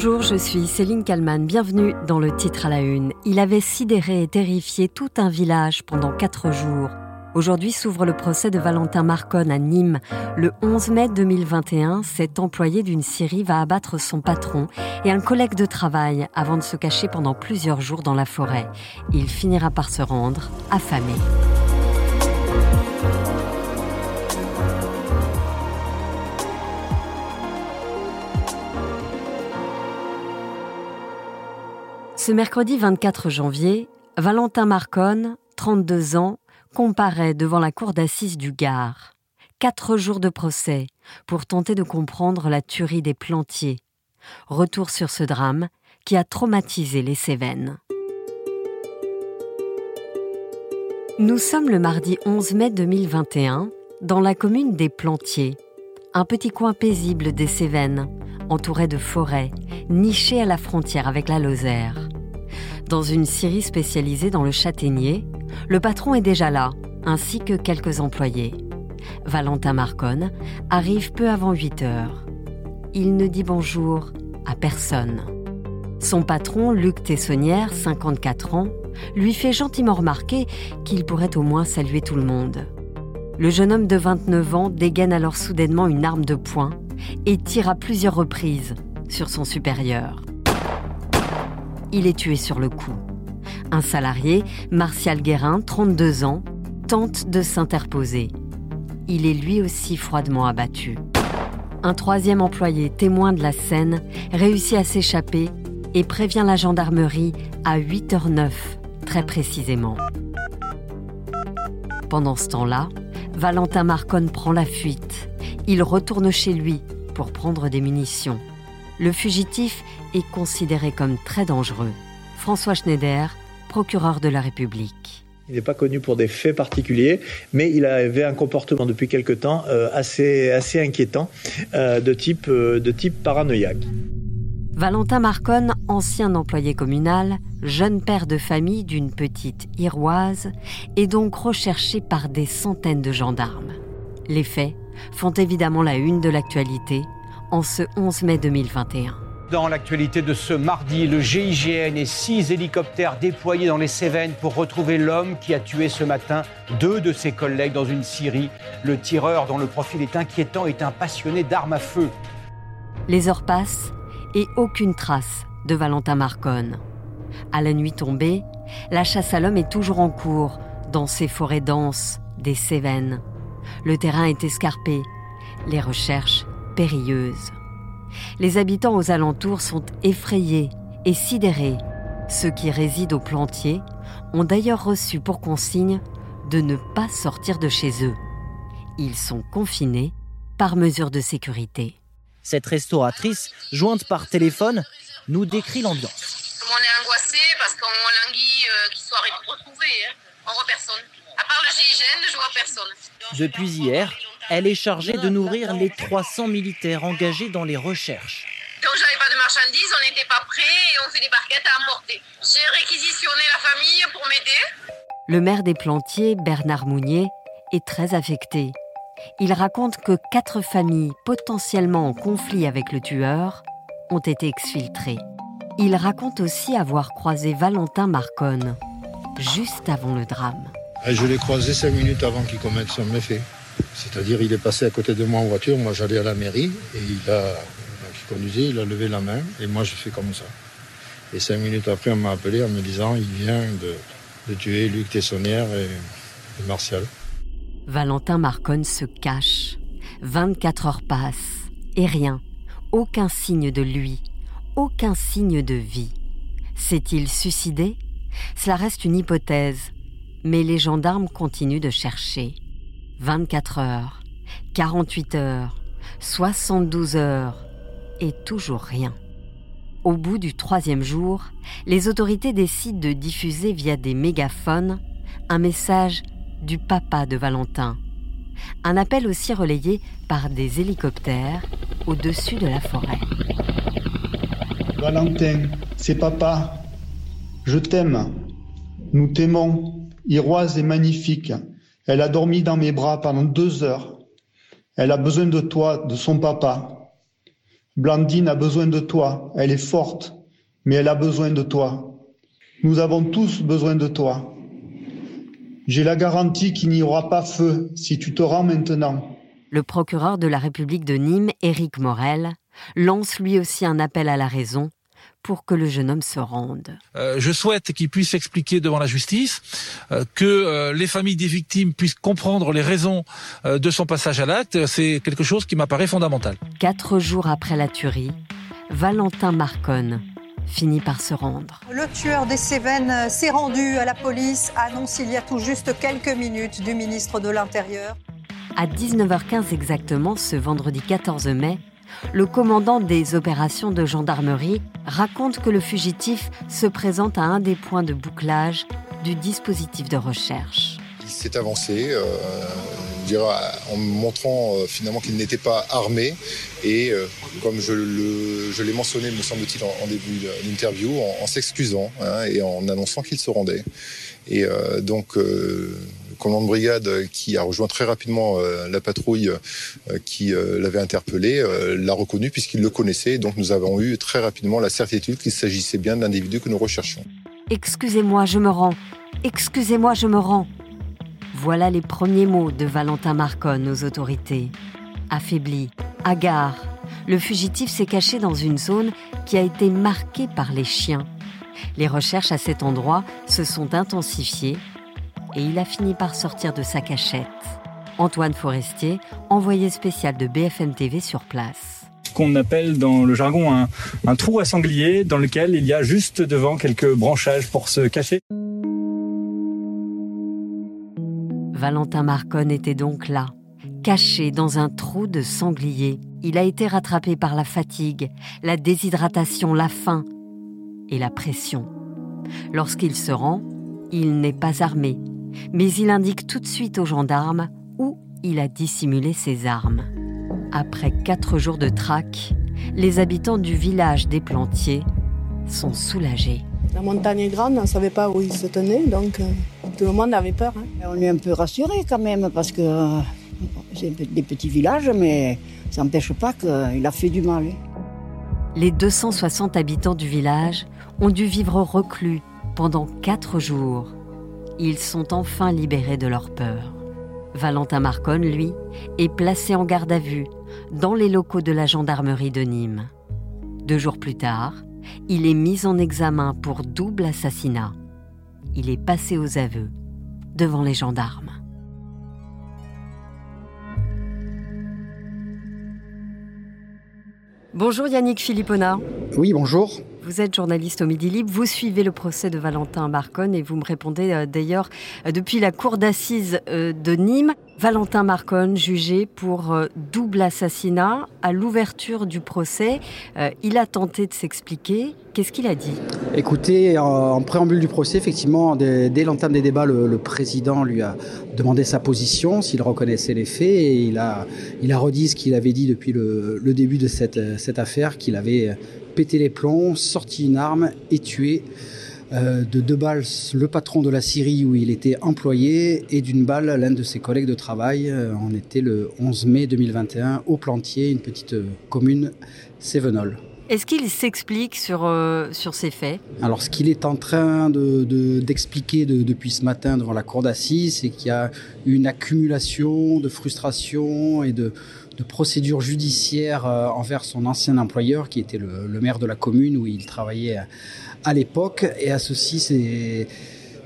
Bonjour, je suis Céline Kalman. Bienvenue dans le titre à la une. Il avait sidéré et terrifié tout un village pendant quatre jours. Aujourd'hui s'ouvre le procès de Valentin Marconne à Nîmes. Le 11 mai 2021, cet employé d'une scierie va abattre son patron et un collègue de travail avant de se cacher pendant plusieurs jours dans la forêt. Il finira par se rendre affamé. Ce mercredi 24 janvier, Valentin Marconne, 32 ans, comparaît devant la cour d'assises du Gard. Quatre jours de procès pour tenter de comprendre la tuerie des plantiers. Retour sur ce drame qui a traumatisé les Cévennes. Nous sommes le mardi 11 mai 2021 dans la commune des Plantiers, un petit coin paisible des Cévennes, entouré de forêts, niché à la frontière avec la Lozère. Dans une scierie spécialisée dans le châtaignier, le patron est déjà là, ainsi que quelques employés. Valentin Marconne arrive peu avant 8 heures. Il ne dit bonjour à personne. Son patron, Luc Tessonnière, 54 ans, lui fait gentiment remarquer qu'il pourrait au moins saluer tout le monde. Le jeune homme de 29 ans dégaine alors soudainement une arme de poing et tire à plusieurs reprises sur son supérieur il est tué sur le coup. Un salarié, Martial Guérin, 32 ans, tente de s'interposer. Il est lui aussi froidement abattu. Un troisième employé, témoin de la scène, réussit à s'échapper et prévient la gendarmerie à 8h09, très précisément. Pendant ce temps-là, Valentin Marconne prend la fuite. Il retourne chez lui pour prendre des munitions. Le fugitif est considéré comme très dangereux. François Schneider, procureur de la République. Il n'est pas connu pour des faits particuliers, mais il avait un comportement depuis quelque temps euh, assez, assez inquiétant euh, de, type, euh, de type paranoïaque. Valentin Marconne, ancien employé communal, jeune père de famille d'une petite Iroise, est donc recherché par des centaines de gendarmes. Les faits font évidemment la une de l'actualité en ce 11 mai 2021. Dans l'actualité de ce mardi, le GIGN et six hélicoptères déployés dans les Cévennes pour retrouver l'homme qui a tué ce matin deux de ses collègues dans une scierie. Le tireur, dont le profil est inquiétant, est un passionné d'armes à feu. Les heures passent et aucune trace de Valentin Marconne. À la nuit tombée, la chasse à l'homme est toujours en cours dans ces forêts denses des Cévennes. Le terrain est escarpé, les recherches périlleuses. Les habitants aux alentours sont effrayés et sidérés. Ceux qui résident au plantier ont d'ailleurs reçu pour consigne de ne pas sortir de chez eux. Ils sont confinés par mesure de sécurité. Cette restauratrice, jointe par téléphone, nous décrit l'ambiance. On est angoissé parce qu'on languit euh, qu'il soit retrouvé. Hein. On voit personne. À part le GIGN, je vois personne. Depuis hier, elle est chargée de nourrir les 300 militaires engagés dans les recherches. Donc j'avais pas de marchandises, on n'était pas prêts et on fait des barquettes à emporter. J'ai réquisitionné la famille pour m'aider. Le maire des Plantiers, Bernard Mounier, est très affecté. Il raconte que quatre familles potentiellement en conflit avec le tueur ont été exfiltrées. Il raconte aussi avoir croisé Valentin Marconne juste avant le drame. Je l'ai croisé cinq minutes avant qu'il commette son méfait. C'est-à-dire, il est passé à côté de moi en voiture, moi j'allais à la mairie, et il a, il conduisait, il a levé la main, et moi je fais comme ça. Et cinq minutes après, on m'a appelé en me disant, il vient de, tuer Luc Tessonnière et, et Martial. Valentin Marconne se cache. 24 heures passent, et rien, aucun signe de lui, aucun signe de vie. S'est-il suicidé? Cela reste une hypothèse, mais les gendarmes continuent de chercher. 24 heures, 48 heures, 72 heures, et toujours rien. Au bout du troisième jour, les autorités décident de diffuser via des mégaphones un message du papa de Valentin. Un appel aussi relayé par des hélicoptères au-dessus de la forêt. Valentin, c'est papa. Je t'aime. Nous t'aimons. Iroise est magnifique. Elle a dormi dans mes bras pendant deux heures. Elle a besoin de toi, de son papa. Blandine a besoin de toi. Elle est forte, mais elle a besoin de toi. Nous avons tous besoin de toi. J'ai la garantie qu'il n'y aura pas feu si tu te rends maintenant. Le procureur de la République de Nîmes, Éric Morel, lance lui aussi un appel à la raison pour que le jeune homme se rende. Euh, je souhaite qu'il puisse expliquer devant la justice, euh, que euh, les familles des victimes puissent comprendre les raisons de son passage à l'acte. C'est quelque chose qui m'apparaît fondamental. Quatre jours après la tuerie, Valentin Marconne finit par se rendre. Le tueur des Cévennes s'est rendu à la police, annonce il y a tout juste quelques minutes du ministre de l'Intérieur. À 19h15 exactement, ce vendredi 14 mai, le commandant des opérations de gendarmerie raconte que le fugitif se présente à un des points de bouclage du dispositif de recherche. Il s'est avancé, euh, en montrant euh, finalement qu'il n'était pas armé et, euh, comme je, l'ai mentionné, me semble-t-il, en, début d'interview, en, s'excusant hein, et en annonçant qu'il se rendait. Et donc, commandant de brigade qui a rejoint très rapidement euh, la patrouille euh, qui euh, l'avait interpellé l'a reconnu puisqu'il le connaissait. Donc nous avons eu très rapidement la certitude qu'il s'agissait bien de l'individu que nous recherchions. Excusez-moi, je me rends. Excusez-moi, je me rends. Voilà les premiers mots de Valentin Marconne aux autorités. Affaibli, hagard, le fugitif s'est caché dans une zone qui a été marquée par les chiens. Les recherches à cet endroit se sont intensifiées et il a fini par sortir de sa cachette. Antoine Forestier, envoyé spécial de BFM TV sur place. Ce qu'on appelle dans le jargon un, un trou à sanglier dans lequel il y a juste devant quelques branchages pour se cacher. Valentin Marconne était donc là, caché dans un trou de sanglier. Il a été rattrapé par la fatigue, la déshydratation, la faim et la pression. Lorsqu'il se rend, il n'est pas armé, mais il indique tout de suite aux gendarmes où il a dissimulé ses armes. Après quatre jours de traque, les habitants du village des Plantiers sont soulagés. La montagne est grande, on ne savait pas où il se tenait, donc euh, tout le monde avait peur. Hein. On est un peu rassurés quand même, parce que euh, c'est des petits villages, mais ça n'empêche pas qu'il a fait du mal. Hein. Les 260 habitants du village ont dû vivre reclus pendant quatre jours ils sont enfin libérés de leur peur. Valentin Marconne, lui, est placé en garde à vue dans les locaux de la gendarmerie de Nîmes. Deux jours plus tard, il est mis en examen pour double assassinat. Il est passé aux aveux devant les gendarmes. Bonjour Yannick Philippona. Oui, bonjour. Vous êtes journaliste au Midi Libre, vous suivez le procès de Valentin Marconne et vous me répondez euh, d'ailleurs euh, depuis la cour d'assises euh, de Nîmes. Valentin Marconne, jugé pour double assassinat, à l'ouverture du procès, il a tenté de s'expliquer. Qu'est-ce qu'il a dit? Écoutez, en préambule du procès, effectivement, dès, l'entame des débats, le, président lui a demandé sa position, s'il reconnaissait les faits, et il a, il a redit ce qu'il avait dit depuis le, début de cette, cette affaire, qu'il avait pété les plombs, sorti une arme et tué euh, de deux balles le patron de la Syrie où il était employé et d'une balle l'un de ses collègues de travail. Euh, on était le 11 mai 2021 au Plantier, une petite euh, commune Sévenol. Est-ce qu'il s'explique sur, sur ces faits? Alors, ce qu'il est en train d'expliquer de, depuis ce matin devant la cour d'assises, c'est qu'il y a une accumulation de frustration et de, de procédure judiciaire euh, envers son ancien employeur, qui était le, maire de la commune où il travaillait à, l'époque. Et à ceci,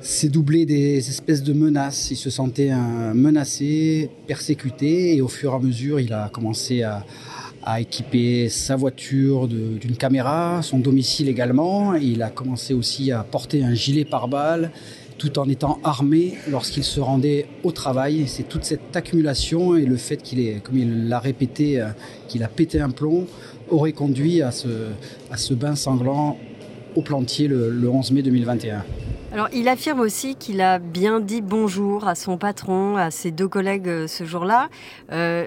c'est doublé des espèces de menaces. Il se sentait menacé, persécuté, et au fur et à mesure, il a commencé à, à équiper sa voiture d'une caméra, son domicile également. Il a commencé aussi à porter un gilet pare-balles tout en étant armé lorsqu'il se rendait au travail. C'est toute cette accumulation et le fait qu'il est, comme il l'a répété, euh, qu'il a pété un plomb, aurait conduit à ce, à ce bain sanglant au plantier le, 11 mai 2021. Alors, il affirme aussi qu'il a bien dit bonjour à son patron, à ses deux collègues euh, ce jour-là. Euh,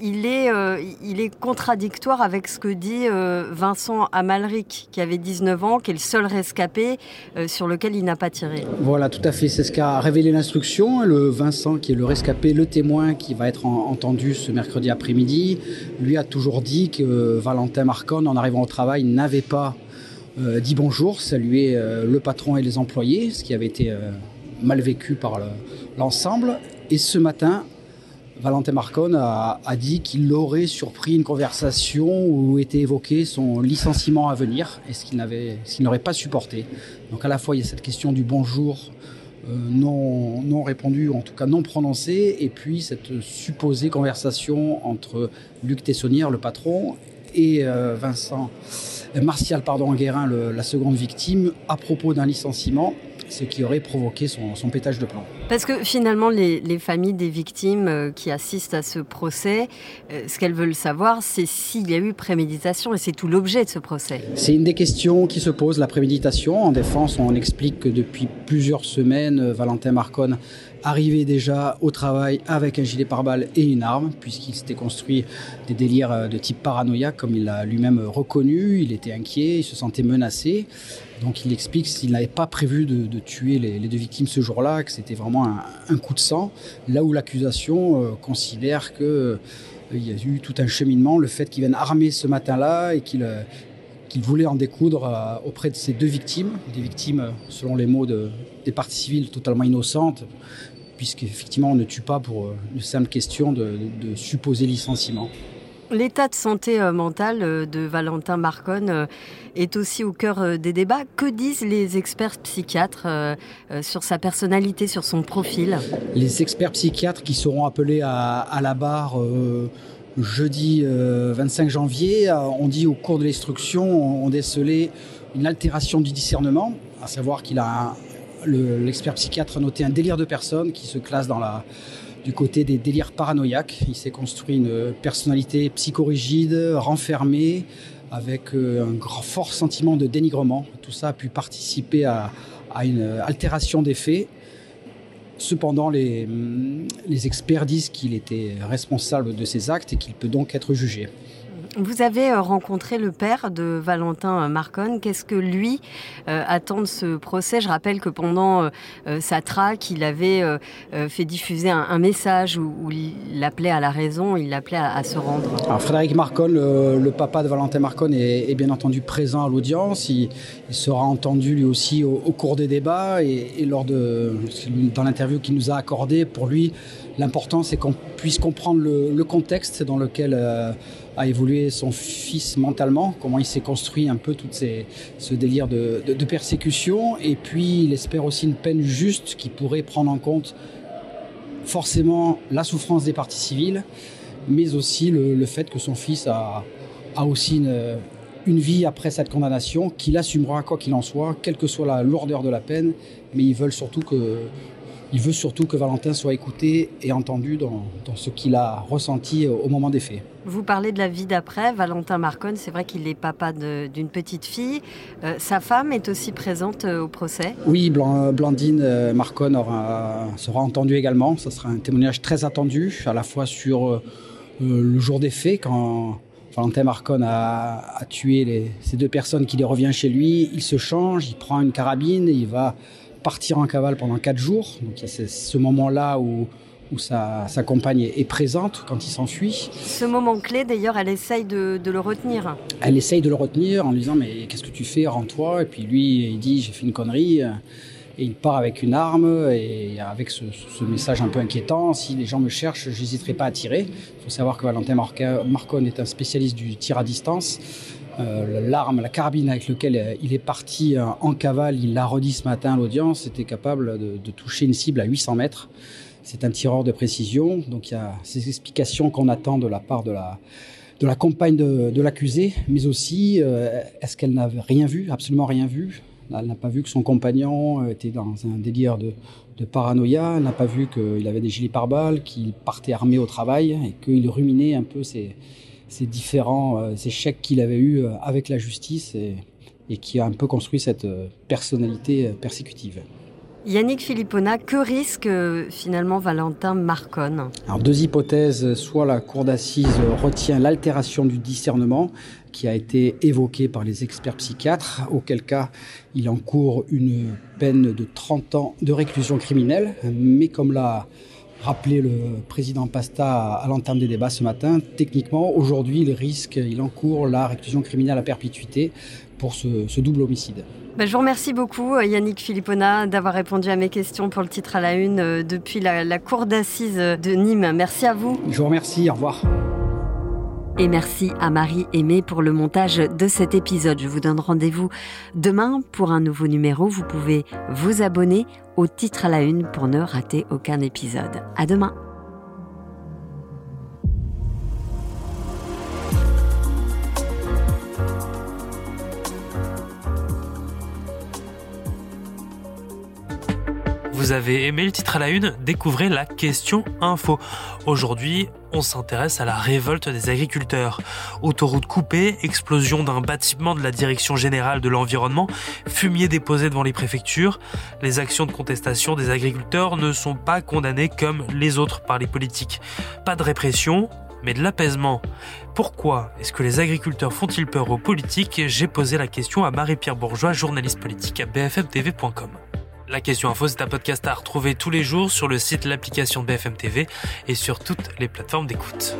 il, est, euh, il est contradictoire avec ce que dit Vincent Amalric, qui avait 19 ans, qui est le seul rescapé sur lequel il n'a pas tiré. Voilà, tout à fait. C'est ce qu'a révélé l'instruction. Le Vincent, qui est le rescapé, le témoin qui va être entendu ce mercredi après-midi, lui a toujours dit que Valentin Marcon, en arrivant au travail, n'avait pas dit bonjour, saluer euh, le patron et les employés, ce qui avait été euh, mal vécu par l'ensemble. et ce matin, Valentin Marcon a, dit qu'il aurait surpris une conversation où était évoqué son licenciement à venir et ce qu'il n'aurait pas supporté. Donc à la fois il y a cette question du bonjour non, non répondu, en tout cas non prononcé, et puis cette supposée conversation entre Luc Tessonnière, le patron, et Vincent Martial pardon, Guérin, la seconde victime, à propos d'un licenciement, ce qui aurait provoqué son, pétage de plomb. Parce que finalement, les, familles des victimes euh, qui assistent à ce procès, euh, ce qu'elles veulent savoir, c'est s'il y a eu préméditation, et c'est tout l'objet de ce procès. C'est une des questions qui se pose, la préméditation. En défense, on explique que depuis plusieurs semaines, euh, Valentin Marconne arrivé déjà au travail avec un gilet pare-balles et une arme, puisqu'il s'était construit des délires de type paranoïaque, comme il l'a lui-même reconnu. Il était inquiet, il se sentait menacé. Donc il explique qu'il n'avait pas prévu de, tuer les, deux victimes ce jour-là, que c'était vraiment un, coup de sang. Là où l'accusation euh, considère que euh, il y a eu tout un cheminement, le fait qu'il vienne armé ce matin-là et qu'il qu'il voulait en découdre auprès de ces deux victimes, des victimes, selon les mots de, des parties civiles totalement innocentes, puisqu'effectivement on ne tue pas pour euh, une simple question de, supposé licenciement. L'état de santé euh, mentale euh, de Valentin Marconne est aussi au cœur des débats. Que disent les experts psychiatres sur sa personnalité, sur son profil? Les experts psychiatres qui seront appelés à, la barre jeudi 25 janvier ont dit au cours de l'instruction, ont décelé une altération du discernement, à savoir qu'il a l'expert psychiatre a noté un délire de personne qui se classe dans la, du côté des délires paranoïaques. Il s'est construit une personnalité psychorigide, renfermée, avec euh, un fort sentiment de dénigrement. Tout ça a pu participer à, une altération des faits. Cependant, les, les experts disent qu'il était responsable de ces actes et qu'il peut donc être jugé. Vous avez euh, rencontré le père de Valentin euh, Marcon. Qu'est-ce que lui euh, attend de ce procès? Je rappelle que pendant sa traque, il avait fait diffuser un, message où, il appelait à la raison, il l'appelait à, se rendre. Alors Frédéric Marcon, le, papa de Valentin Marcon, est, bien entendu présent à l'audience. Il, sera entendu lui aussi au, cours des débats et, lors de, dans l'interview qu'il nous a accordée. Pour lui, l'important c'est qu'on puisse comprendre le, contexte dans lequel a évolué son fils mentalement, comment il s'est construit un peu tout ce délire de, persécution, et puis il espère aussi une peine juste qui pourrait prendre en compte forcément la souffrance des parties civiles, mais aussi le, fait que son fils a, aussi une, une vie après cette condamnation, qu'il assumera quoi qu'il en soit, quelle que soit la lourdeur de la peine, mais ils veulent surtout que il veut surtout que Valentin soit écouté et entendu dans, ce qu'il a ressenti au moment des faits. Vous parlez de la vie d'après. Valentin Marcon, c'est vrai qu'il est papa d'une petite fille. Euh, sa femme est aussi présente euh, au procès Oui, Blandine euh, Marcon sera entendue également. Ce sera un témoignage très attendu, à la fois sur le jour des faits, quand Valentin Marcon a, tué ces deux personnes qui les revient chez lui. Il se change, il prend une carabine, et il va partir en cavale pendant quatre jours. Donc il y a ce moment-là où, où sa, compagne est présente quand il s'enfuit. Ce moment clé, d'ailleurs, elle essaye de, le retenir. Elle essaye de le retenir en lui disant Mais qu'est-ce que tu fais Rends-toi. Et puis lui, il dit J'ai fait une connerie. Et il part avec une arme et avec ce, message un peu inquiétant Si les gens me cherchent, je n'hésiterai pas à tirer. Il faut savoir que Valentin Marcon est un spécialiste du tir à distance. Euh, l'arme, la carabine avec laquelle euh, il est parti euh, en cavale, il l'a redit ce matin à l'audience, était capable de, toucher une cible à 800 mètres. C'est un tireur de précision, donc il y a ces explications qu'on attend de la part de la, de la compagne de, l'accusé, mais aussi est-ce qu'elle n'avait rien vu, absolument rien vu? Elle n'a pas vu que son compagnon était dans un délire de, de paranoïa, elle n'a pas vu qu'il avait des gilets pare-balles, qu'il partait armé au travail et qu'il ruminait un peu ses, ces différents euh, échecs qu'il avait eus euh, avec la justice et, qui a un peu construit cette euh, personnalité persécutive. Yannick Philippona, que risque euh, finalement Valentin Marconne? Alors deux hypothèses, soit la cour d'assises retient l'altération du discernement qui a été évoquée par les experts psychiatres, auquel cas il encourt une peine de 30 ans de réclusion criminelle, mais comme l'a rappelé le président Pasta à l'entame des débats ce matin, techniquement aujourd'hui il risque, il encourt la réclusion criminelle à perpétuité pour ce, ce double homicide. Ben, je vous remercie beaucoup euh, Yannick Philippona d'avoir répondu à mes questions pour le titre à la une euh, depuis la, la cour d'assises de Nîmes. Merci à vous. Je vous remercie, au revoir. Et merci à Marie Aimée pour le montage de cet épisode. Je vous donne rendez-vous demain pour un nouveau numéro. Vous pouvez vous abonner au titre à la une pour ne rater aucun épisode. À demain. Vous avez aimé le titre à la une Découvrez la question info. Aujourd'hui, on s'intéresse à la révolte des agriculteurs. Autoroute coupée, explosion d'un bâtiment de la Direction générale de l'environnement, fumier déposé devant les préfectures. Les actions de contestation des agriculteurs ne sont pas condamnées comme les autres par les politiques. Pas de répression, mais de l'apaisement. Pourquoi est-ce que les agriculteurs font-ils peur aux politiques? J'ai posé la question à Marie-Pierre Bourgeois, journaliste politique à bfmtv.com. La question info, c'est un podcast à retrouver tous les jours sur le site, l'application BFM TV et sur toutes les plateformes d'écoute.